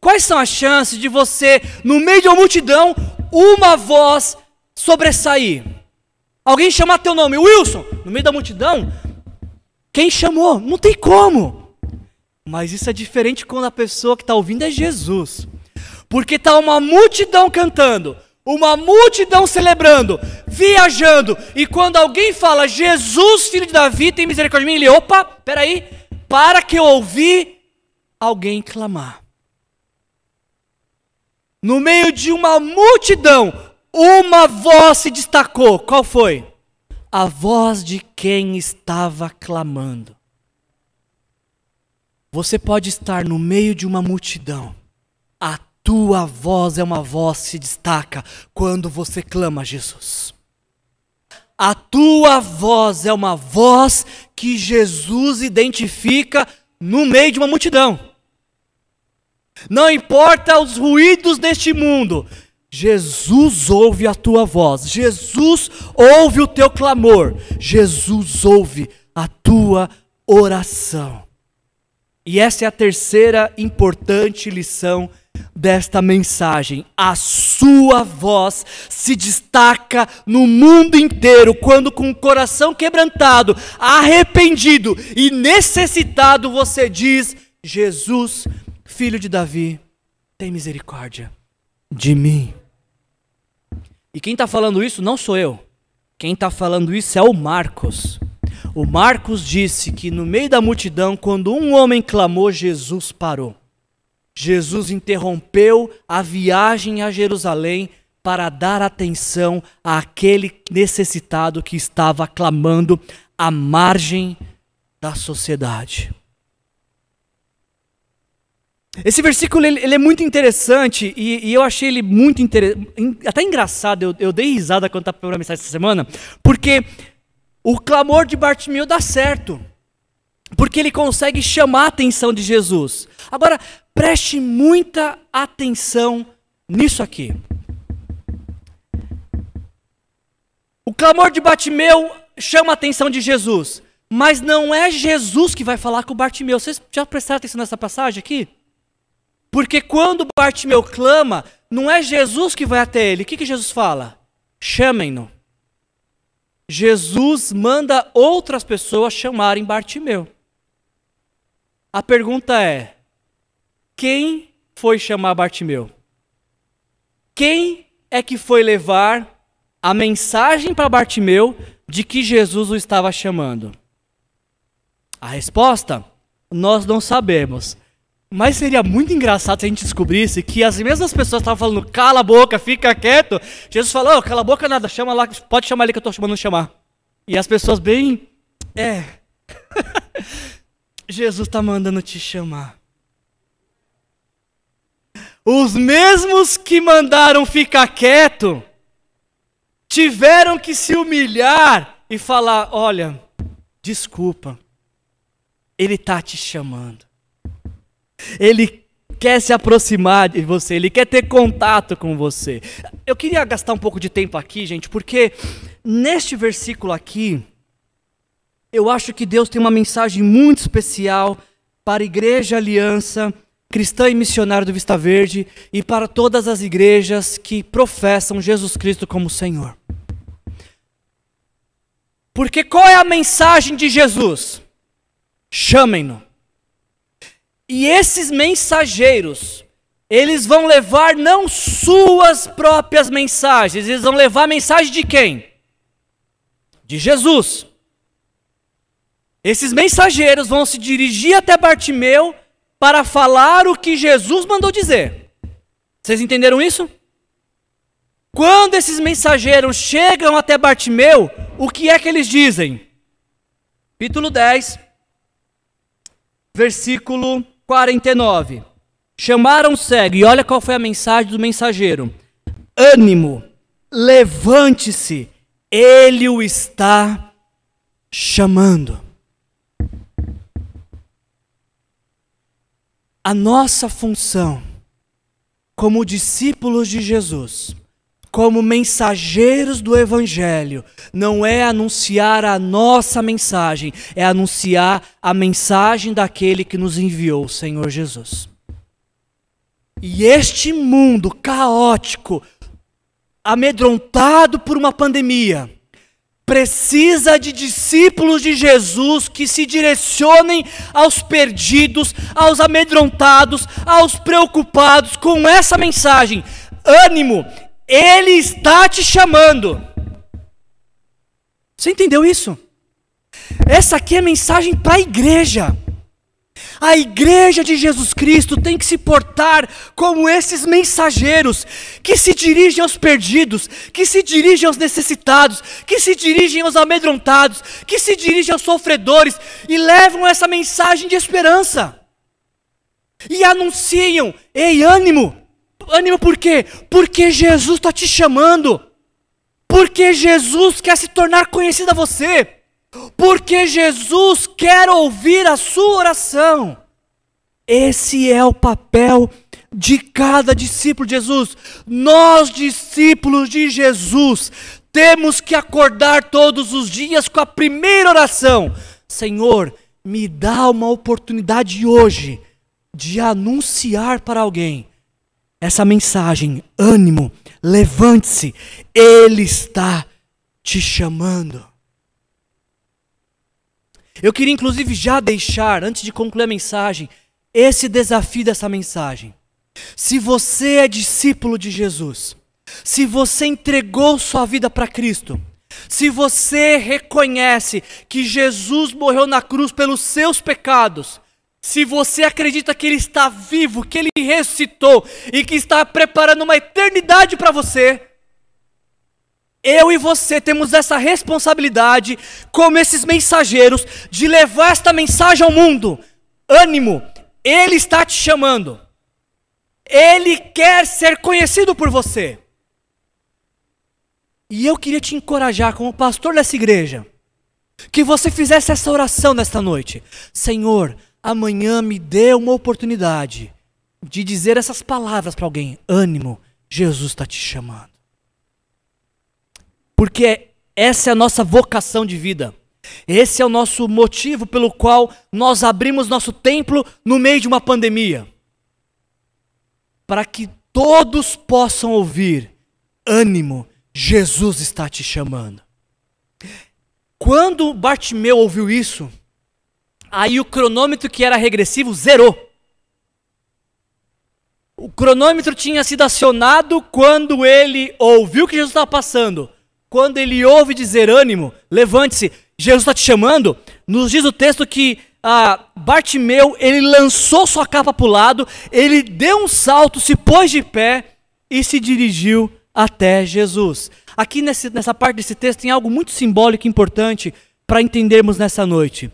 Quais são as chances de você, no meio de uma multidão, uma voz sobressair? Alguém chamar teu nome, Wilson, no meio da multidão? Quem chamou? Não tem como. Mas isso é diferente quando a pessoa que está ouvindo é Jesus. Porque está uma multidão cantando, uma multidão celebrando, viajando, e quando alguém fala Jesus, filho de Davi, tem misericórdia de mim, ele, opa, peraí, para que eu ouvi alguém clamar. No meio de uma multidão, uma voz se destacou. Qual foi? A voz de quem estava clamando. Você pode estar no meio de uma multidão. A tua voz é uma voz que se destaca quando você clama Jesus. A tua voz é uma voz que Jesus identifica no meio de uma multidão. Não importa os ruídos deste mundo, Jesus ouve a tua voz, Jesus ouve o teu clamor, Jesus ouve a tua oração. E essa é a terceira importante lição desta mensagem. A sua voz se destaca no mundo inteiro quando, com o coração quebrantado, arrependido e necessitado, você diz: Jesus, filho de Davi, tem misericórdia de mim. E quem está falando isso não sou eu. Quem está falando isso é o Marcos. O Marcos disse que no meio da multidão, quando um homem clamou, Jesus parou. Jesus interrompeu a viagem a Jerusalém para dar atenção àquele necessitado que estava clamando à margem da sociedade. Esse versículo ele, ele é muito interessante e, e, eu achei ele muito interessante, até engraçado. Eu, eu dei risada quando estava a mensagem essa semana, porque o clamor de Bartimeu dá certo, porque ele consegue chamar a atenção de Jesus. Agora, preste muita atenção nisso aqui. O clamor de Bartimeu chama a atenção de Jesus, mas não é Jesus que vai falar com Bartimeu. Vocês já prestaram atenção nessa passagem aqui? Porque quando Bartimeu clama, não é Jesus que vai até ele. O que, que Jesus fala? Chamem-no. Jesus manda outras pessoas chamarem Bartimeu. A pergunta é: quem foi chamar Bartimeu? Quem é que foi levar a mensagem para Bartimeu de que Jesus o estava chamando? A resposta: nós não sabemos. Mas seria muito engraçado se a gente descobrisse que as mesmas pessoas estavam falando, cala a boca, fica quieto. Jesus falou, oh, cala a boca nada, chama lá, pode chamar ali que eu estou chamando chamar. E as pessoas bem, é, Jesus está mandando te chamar. Os mesmos que mandaram ficar quieto, tiveram que se humilhar e falar, olha, desculpa, ele está te chamando. Ele quer se aproximar de você, ele quer ter contato com você. Eu queria gastar um pouco de tempo aqui, gente, porque neste versículo aqui, eu acho que Deus tem uma mensagem muito especial para a Igreja Aliança Cristã e Missionária do Vista Verde e para todas as igrejas que professam Jesus Cristo como Senhor. Porque qual é a mensagem de Jesus? Chamem-no. E esses mensageiros, eles vão levar não suas próprias mensagens, eles vão levar a mensagem de quem? De Jesus. Esses mensageiros vão se dirigir até Bartimeu para falar o que Jesus mandou dizer. Vocês entenderam isso? Quando esses mensageiros chegam até Bartimeu, o que é que eles dizem? Capítulo 10, versículo 49. Chamaram o cego, e olha qual foi a mensagem do mensageiro: ânimo, levante-se, ele o está chamando. A nossa função, como discípulos de Jesus, como mensageiros do Evangelho, não é anunciar a nossa mensagem, é anunciar a mensagem daquele que nos enviou, o Senhor Jesus. E este mundo caótico, amedrontado por uma pandemia, precisa de discípulos de Jesus que se direcionem aos perdidos, aos amedrontados, aos preocupados com essa mensagem. Ânimo, Ele está te chamando. Você entendeu isso? Essa aqui é a mensagem para a igreja. A igreja de Jesus Cristo tem que se portar como esses mensageiros que se dirigem aos perdidos, que se dirigem aos necessitados, que se dirigem aos amedrontados, que se dirigem aos sofredores e levam essa mensagem de esperança. E anunciam: ei, ânimo! Ânimo por quê? Porque Jesus está te chamando. Porque Jesus quer se tornar conhecido a você. Porque Jesus quer ouvir a sua oração. Esse é o papel de cada discípulo de Jesus. Nós, discípulos de Jesus, temos que acordar todos os dias com a primeira oração: Senhor, me dá uma oportunidade hoje de anunciar para alguém essa mensagem: ânimo, levante-se, Ele está te chamando. Eu queria inclusive já deixar, antes de concluir a mensagem, esse desafio dessa mensagem. Se você é discípulo de Jesus, se você entregou sua vida para Cristo, se você reconhece que Jesus morreu na cruz pelos seus pecados, se você acredita que Ele está vivo, que Ele ressuscitou e que está preparando uma eternidade para você, eu e você temos essa responsabilidade, como esses mensageiros, de levar esta mensagem ao mundo. Ânimo, Ele está te chamando. Ele quer ser conhecido por você. E eu queria te encorajar, como pastor dessa igreja, que você fizesse essa oração nesta noite. Senhor, amanhã me dê uma oportunidade de dizer essas palavras para alguém: ânimo, Jesus está te chamando. Porque essa é a nossa vocação de vida. Esse é o nosso motivo pelo qual nós abrimos nosso templo no meio de uma pandemia. Para que todos possam ouvir: ânimo, Jesus está te chamando. Quando Bartimeu ouviu isso, Aí o cronômetro que era regressivo zerou. O cronômetro tinha sido acionado quando ele ouviu que Jesus estava passando. Quando ele ouve dizer ânimo, levante-se, Jesus está te chamando. Nos diz o texto que ah, Bartimeu ele lançou sua capa para o lado, ele deu um salto, se pôs de pé e se dirigiu até Jesus. Aqui nesse, nessa parte desse texto tem algo muito simbólico e importante para entendermos nessa noite.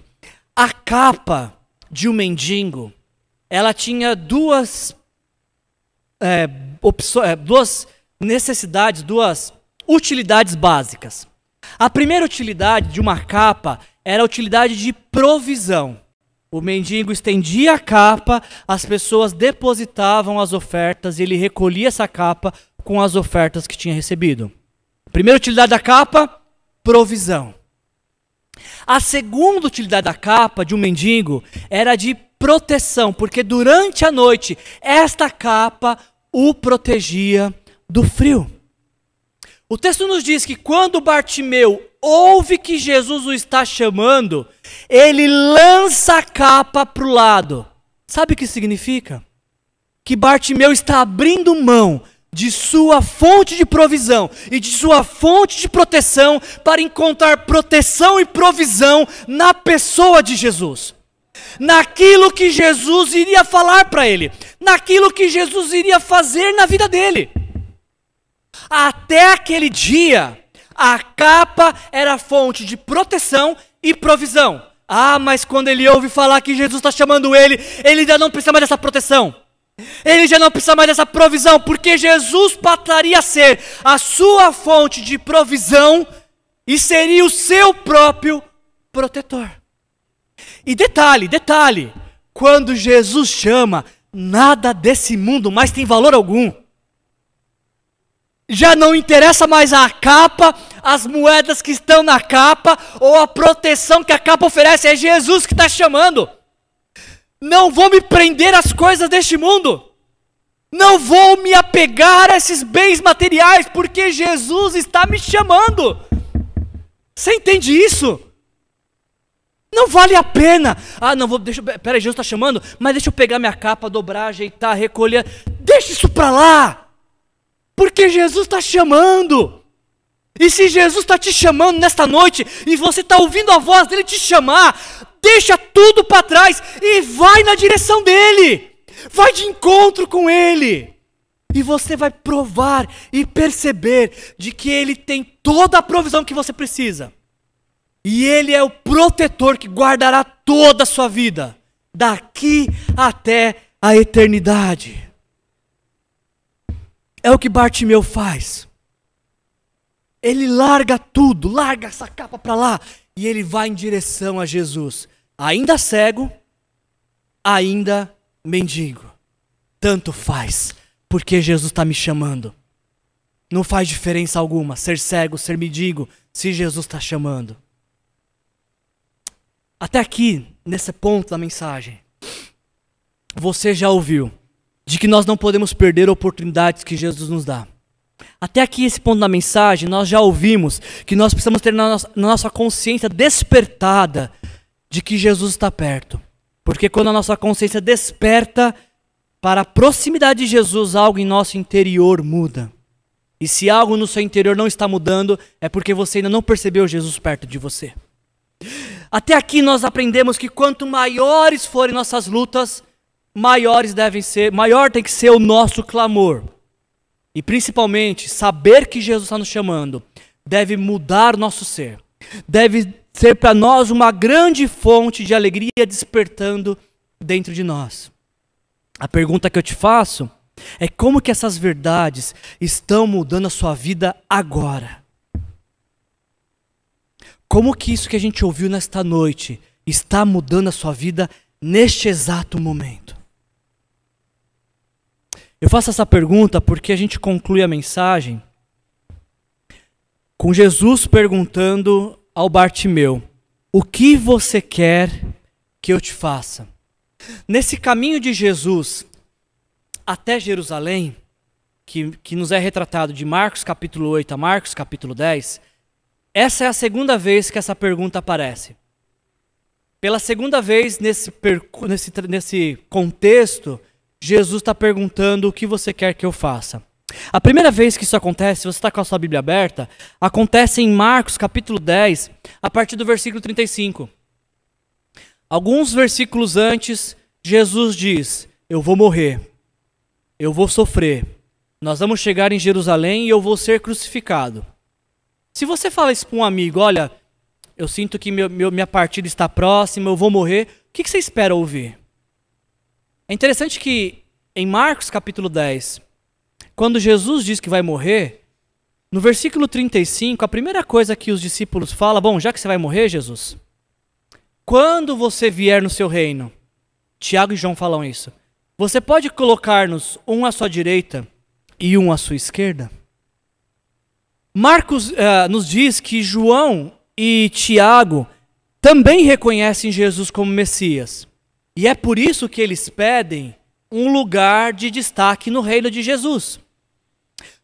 A capa de um mendigo, ela tinha duas, é, opções, é, duas necessidades, duas utilidades básicas. A primeira utilidade de uma capa era a utilidade de provisão. O mendigo estendia a capa, as pessoas depositavam as ofertas e ele recolhia essa capa com as ofertas que tinha recebido. Primeira utilidade da capa, provisão. A segunda utilidade da capa de um mendigo era de proteção, porque durante a noite esta capa o protegia do frio. O texto nos diz que quando Bartimeu ouve que Jesus o está chamando, ele lança a capa para o lado. Sabe o que significa? Que Bartimeu está abrindo mão de sua fonte de provisão e de sua fonte de proteção para encontrar proteção e provisão na pessoa de Jesus. Naquilo que Jesus iria falar para ele, naquilo que Jesus iria fazer na vida dele. Até aquele dia, a capa era fonte de proteção e provisão. Ah, mas quando ele ouve falar que Jesus está chamando ele, ele ainda não precisa mais dessa proteção. Ele já não precisa mais dessa provisão, porque Jesus passaria a ser a sua fonte de provisão e seria o seu próprio protetor. E detalhe, detalhe, quando Jesus chama, nada desse mundo mais tem valor algum. Já não interessa mais a capa, as moedas que estão na capa ou a proteção que a capa oferece, é Jesus que está chamando. Não vou me prender às coisas deste mundo. Não vou me apegar a esses bens materiais, porque Jesus está me chamando. Você entende isso? Não vale a pena. Ah, não vou, deixa, peraí, Jesus está chamando, mas deixa eu pegar minha capa, dobrar, ajeitar, recolher. Deixa isso para lá. Porque Jesus está chamando. E se Jesus está te chamando nesta noite, e você está ouvindo a voz dele te chamar, deixa tudo para trás e vai na direção dele. Vai de encontro com ele. E você vai provar e perceber de que ele tem toda a provisão que você precisa. E ele é o protetor que guardará toda a sua vida, daqui até a eternidade. É o que Bartimeu faz. Ele larga tudo, larga essa capa para lá e ele vai em direção a Jesus. Ainda cego, ainda mendigo. Tanto faz, porque Jesus está me chamando. Não faz diferença alguma ser cego, ser mendigo, se Jesus está chamando. Até aqui, nesse ponto da mensagem, você já ouviu de que nós não podemos perder oportunidades que Jesus nos dá. Até aqui, esse ponto da mensagem, nós já ouvimos que nós precisamos ter na nossa, na nossa consciência despertada de que Jesus está perto. Porque quando a nossa consciência desperta para a proximidade de Jesus, algo em nosso interior muda. E se algo no seu interior não está mudando, é porque você ainda não percebeu Jesus perto de você. Até aqui nós aprendemos que quanto maiores forem nossas lutas, maiores devem ser, maior tem que ser o nosso clamor. E principalmente, saber que Jesus está nos chamando deve mudar nosso ser. Deve ser para nós uma grande fonte de alegria despertando dentro de nós. A pergunta que eu te faço é como que essas verdades estão mudando a sua vida agora? Como que isso que a gente ouviu nesta noite está mudando a sua vida neste exato momento? Eu faço essa pergunta porque a gente conclui a mensagem com Jesus perguntando ao Bartimeu: O que você quer que eu te faça? Nesse caminho de Jesus até Jerusalém, que, que nos é retratado de Marcos capítulo 8 a Marcos capítulo 10, essa é a segunda vez que essa pergunta aparece. Pela segunda vez nesse, nesse, nesse contexto, Jesus está perguntando o que você quer que eu faça. A primeira vez que isso acontece, se você está com a sua Bíblia aberta, acontece em Marcos capítulo 10, a partir do versículo 35. Alguns versículos antes, Jesus diz: Eu vou morrer, eu vou sofrer, nós vamos chegar em Jerusalém e eu vou ser crucificado. Se você fala isso para um amigo, olha, eu sinto que meu, meu, minha partida está próxima, eu vou morrer, o que, que você espera ouvir? É interessante que em Marcos capítulo 10, quando Jesus diz que vai morrer, no versículo 35, a primeira coisa que os discípulos falam, bom, já que você vai morrer, Jesus, quando você vier no seu reino, Tiago e João falam isso, você pode colocar-nos um à sua direita e um à sua esquerda? Marcos uh, nos diz que João e Tiago também reconhecem Jesus como Messias. E é por isso que eles pedem um lugar de destaque no reino de Jesus.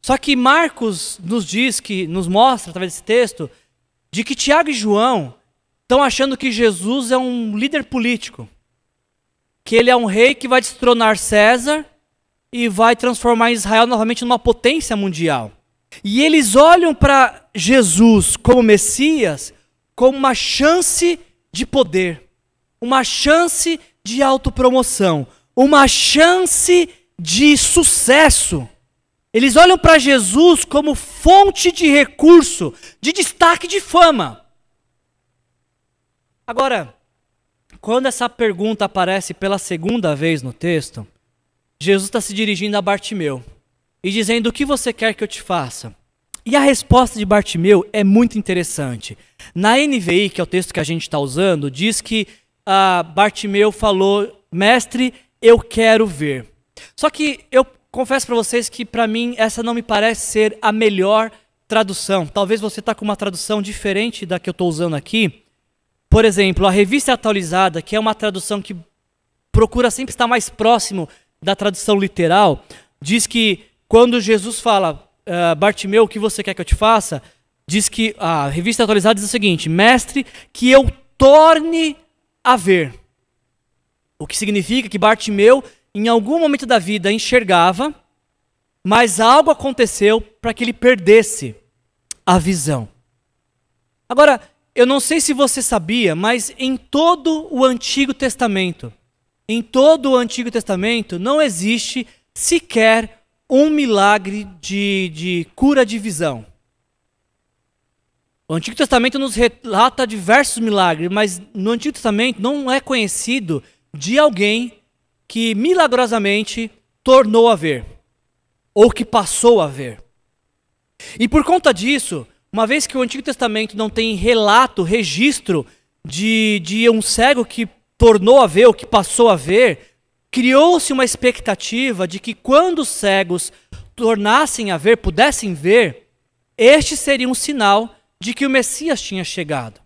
Só que Marcos nos diz que nos mostra através desse texto de que Tiago e João estão achando que Jesus é um líder político, que ele é um rei que vai destronar César e vai transformar Israel novamente numa potência mundial. E eles olham para Jesus como Messias como uma chance de poder, uma chance de autopromoção, uma chance de sucesso. Eles olham para Jesus como fonte de recurso, de destaque de fama. Agora, quando essa pergunta aparece pela segunda vez no texto, Jesus está se dirigindo a Bartimeu e dizendo: O que você quer que eu te faça? E a resposta de Bartimeu é muito interessante. Na NVI, que é o texto que a gente está usando, diz que uh, Bartimeu falou: Mestre, eu quero ver. Só que eu confesso para vocês que para mim essa não me parece ser a melhor tradução. Talvez você está com uma tradução diferente da que eu estou usando aqui. Por exemplo, a revista atualizada, que é uma tradução que procura sempre estar mais próximo da tradução literal, diz que quando Jesus fala, uh, Bartimeu, o que você quer que eu te faça? Diz que a revista atualizada diz o seguinte: Mestre, que eu torne a ver. O que significa que Bartimeu, em algum momento da vida, enxergava, mas algo aconteceu para que ele perdesse a visão. Agora, eu não sei se você sabia, mas em todo o Antigo Testamento, em todo o Antigo Testamento, não existe sequer um milagre de, de cura de visão. O Antigo Testamento nos relata diversos milagres, mas no Antigo Testamento não é conhecido de alguém que milagrosamente tornou a ver, ou que passou a ver. E por conta disso, uma vez que o Antigo Testamento não tem relato, registro de, de um cego que tornou a ver ou que passou a ver, criou-se uma expectativa de que quando os cegos tornassem a ver, pudessem ver, este seria um sinal de que o Messias tinha chegado.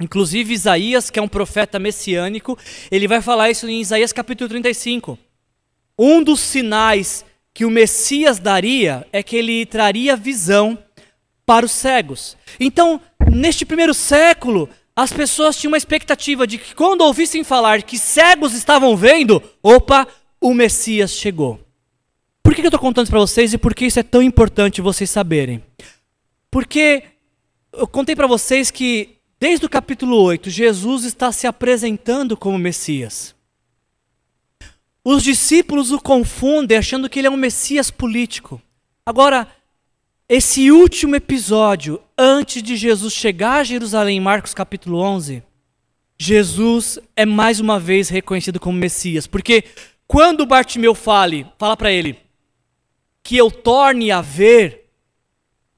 Inclusive Isaías, que é um profeta messiânico, ele vai falar isso em Isaías capítulo 35. Um dos sinais que o Messias daria é que ele traria visão para os cegos. Então, neste primeiro século, as pessoas tinham uma expectativa de que quando ouvissem falar que cegos estavam vendo, opa, o Messias chegou. Por que eu estou contando isso para vocês e por que isso é tão importante vocês saberem? Porque eu contei para vocês que desde o capítulo 8, Jesus está se apresentando como Messias. Os discípulos o confundem achando que ele é um Messias político. Agora, esse último episódio, antes de Jesus chegar a Jerusalém, em Marcos capítulo 11, Jesus é mais uma vez reconhecido como Messias. Porque quando Bartimeu fale, fala para ele que eu torne a ver,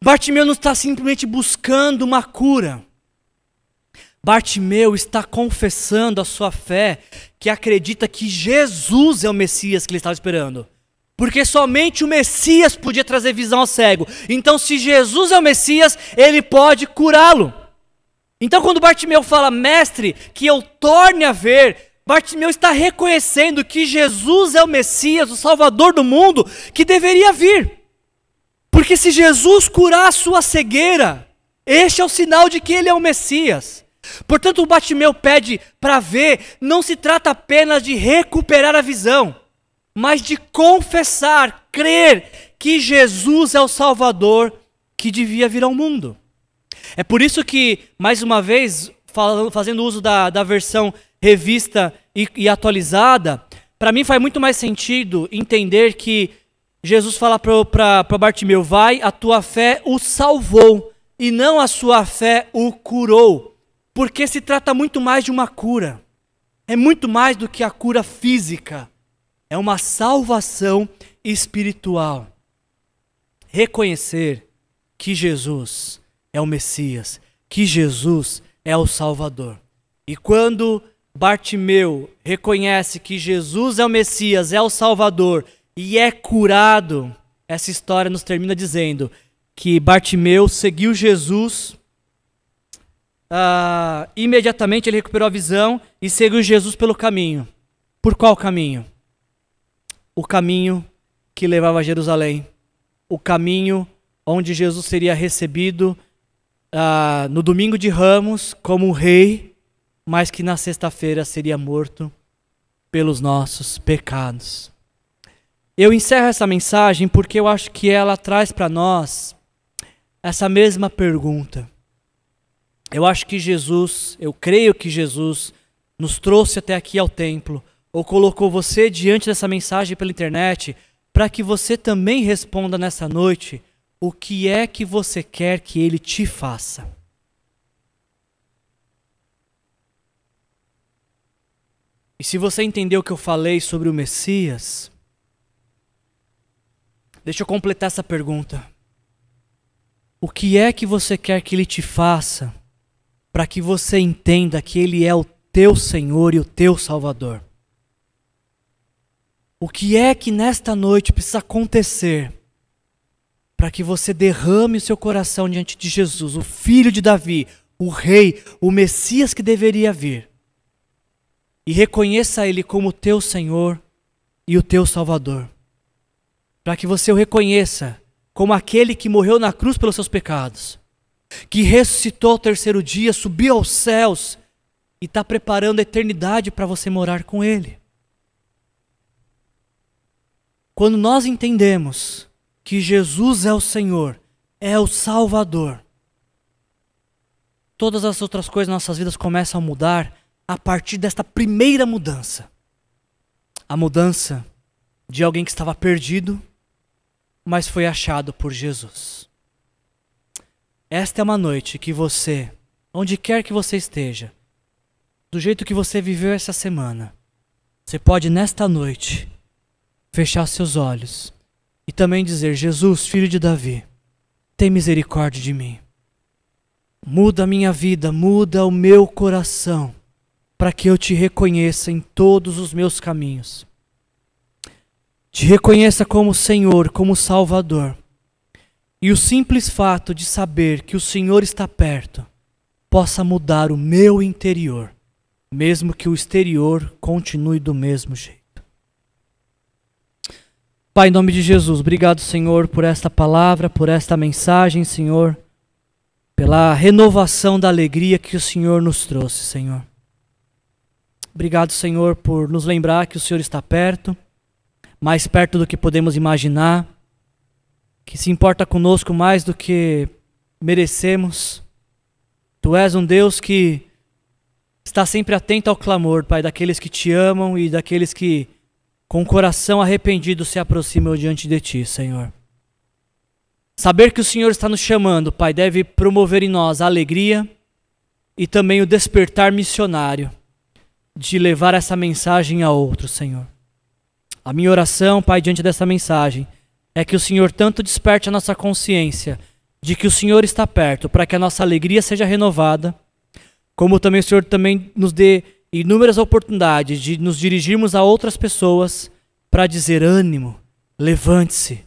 Bartimeu não está simplesmente buscando uma cura. Bartimeu está confessando a sua fé, que acredita que Jesus é o Messias que ele estava esperando. Porque somente o Messias podia trazer visão ao cego. Então, se Jesus é o Messias, ele pode curá-lo. Então, quando Bartimeu fala, mestre, que eu torne a ver, Bartimeu está reconhecendo que Jesus é o Messias, o Salvador do mundo, que deveria vir. Porque se Jesus curar a sua cegueira, este é o sinal de que ele é o Messias. Portanto, o Batimeu pede para ver, não se trata apenas de recuperar a visão, mas de confessar, crer que Jesus é o Salvador que devia vir ao mundo. É por isso que, mais uma vez, fazendo uso da, da versão revista e, e atualizada, para mim faz muito mais sentido entender que Jesus fala para Bartimeu: Vai, a tua fé o salvou, e não a sua fé o curou. Porque se trata muito mais de uma cura. É muito mais do que a cura física. É uma salvação espiritual. Reconhecer que Jesus é o Messias, que Jesus é o Salvador. E quando Bartimeu reconhece que Jesus é o Messias, é o Salvador, e é curado. Essa história nos termina dizendo que Bartimeu seguiu Jesus, uh, imediatamente ele recuperou a visão e seguiu Jesus pelo caminho. Por qual caminho? O caminho que levava a Jerusalém. O caminho onde Jesus seria recebido uh, no domingo de Ramos como rei, mas que na sexta-feira seria morto pelos nossos pecados. Eu encerro essa mensagem porque eu acho que ela traz para nós essa mesma pergunta. Eu acho que Jesus, eu creio que Jesus nos trouxe até aqui ao templo, ou colocou você diante dessa mensagem pela internet, para que você também responda nessa noite o que é que você quer que ele te faça. E se você entendeu o que eu falei sobre o Messias, Deixa eu completar essa pergunta. O que é que você quer que ele te faça para que você entenda que ele é o teu Senhor e o teu Salvador? O que é que nesta noite precisa acontecer para que você derrame o seu coração diante de Jesus, o filho de Davi, o rei, o Messias que deveria vir, e reconheça ele como o teu Senhor e o teu Salvador? Para que você o reconheça como aquele que morreu na cruz pelos seus pecados, que ressuscitou ao terceiro dia, subiu aos céus e está preparando a eternidade para você morar com Ele. Quando nós entendemos que Jesus é o Senhor, é o Salvador, todas as outras coisas nas nossas vidas começam a mudar a partir desta primeira mudança. A mudança de alguém que estava perdido, mas foi achado por Jesus. Esta é uma noite que você, onde quer que você esteja, do jeito que você viveu essa semana, você pode nesta noite fechar seus olhos e também dizer: Jesus, filho de Davi, tem misericórdia de mim. Muda a minha vida, muda o meu coração, para que eu te reconheça em todos os meus caminhos. Te reconheça como Senhor, como Salvador. E o simples fato de saber que o Senhor está perto possa mudar o meu interior, mesmo que o exterior continue do mesmo jeito. Pai, em nome de Jesus, obrigado, Senhor, por esta palavra, por esta mensagem, Senhor, pela renovação da alegria que o Senhor nos trouxe, Senhor. Obrigado, Senhor, por nos lembrar que o Senhor está perto, mais perto do que podemos imaginar, que se importa conosco mais do que merecemos. Tu és um Deus que está sempre atento ao clamor, Pai, daqueles que te amam e daqueles que com o coração arrependido se aproximam diante de Ti, Senhor. Saber que o Senhor está nos chamando, Pai, deve promover em nós a alegria e também o despertar missionário de levar essa mensagem a outros, Senhor. A minha oração, Pai, diante dessa mensagem, é que o Senhor tanto desperte a nossa consciência de que o Senhor está perto, para que a nossa alegria seja renovada, como também o Senhor também nos dê inúmeras oportunidades de nos dirigirmos a outras pessoas para dizer: ânimo, levante-se,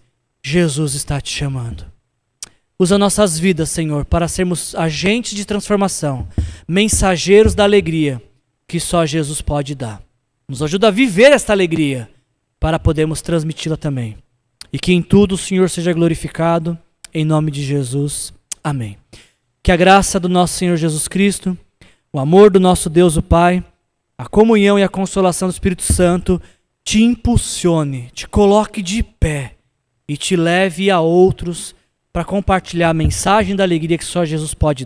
Jesus está te chamando. Usa nossas vidas, Senhor, para sermos agentes de transformação, mensageiros da alegria que só Jesus pode dar. Nos ajuda a viver esta alegria para podermos transmiti-la também. E que em tudo o Senhor seja glorificado, em nome de Jesus. Amém. Que a graça do nosso Senhor Jesus Cristo, o amor do nosso Deus o Pai, a comunhão e a consolação do Espírito Santo te impulsione, te coloque de pé e te leve a outros para compartilhar a mensagem da alegria que só Jesus pode